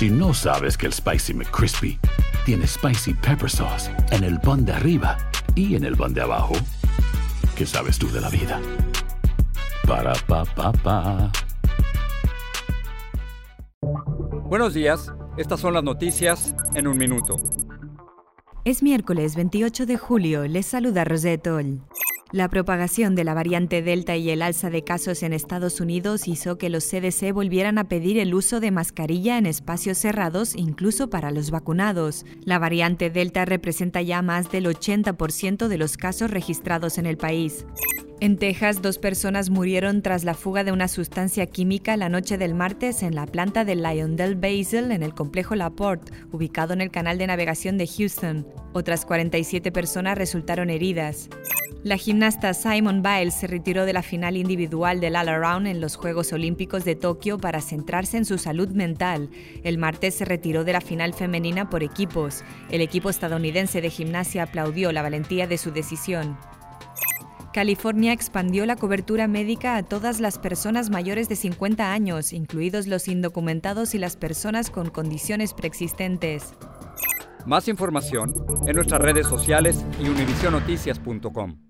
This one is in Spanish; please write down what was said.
Si no sabes que el Spicy McCrispy tiene Spicy Pepper Sauce en el pan de arriba y en el pan de abajo, ¿qué sabes tú de la vida? Para, pa, pa, pa. Buenos días, estas son las noticias en un minuto. Es miércoles 28 de julio, les saluda Rosette Toll. La propagación de la variante Delta y el alza de casos en Estados Unidos hizo que los CDC volvieran a pedir el uso de mascarilla en espacios cerrados, incluso para los vacunados. La variante Delta representa ya más del 80% de los casos registrados en el país. En Texas, dos personas murieron tras la fuga de una sustancia química la noche del martes en la planta del Lyondell Basil en el complejo LaPorte, ubicado en el canal de navegación de Houston. Otras 47 personas resultaron heridas. La gimnasta Simon Biles se retiró de la final individual del All-Around en los Juegos Olímpicos de Tokio para centrarse en su salud mental. El martes se retiró de la final femenina por equipos. El equipo estadounidense de gimnasia aplaudió la valentía de su decisión. California expandió la cobertura médica a todas las personas mayores de 50 años, incluidos los indocumentados y las personas con condiciones preexistentes. Más información en nuestras redes sociales y univisionoticias.com.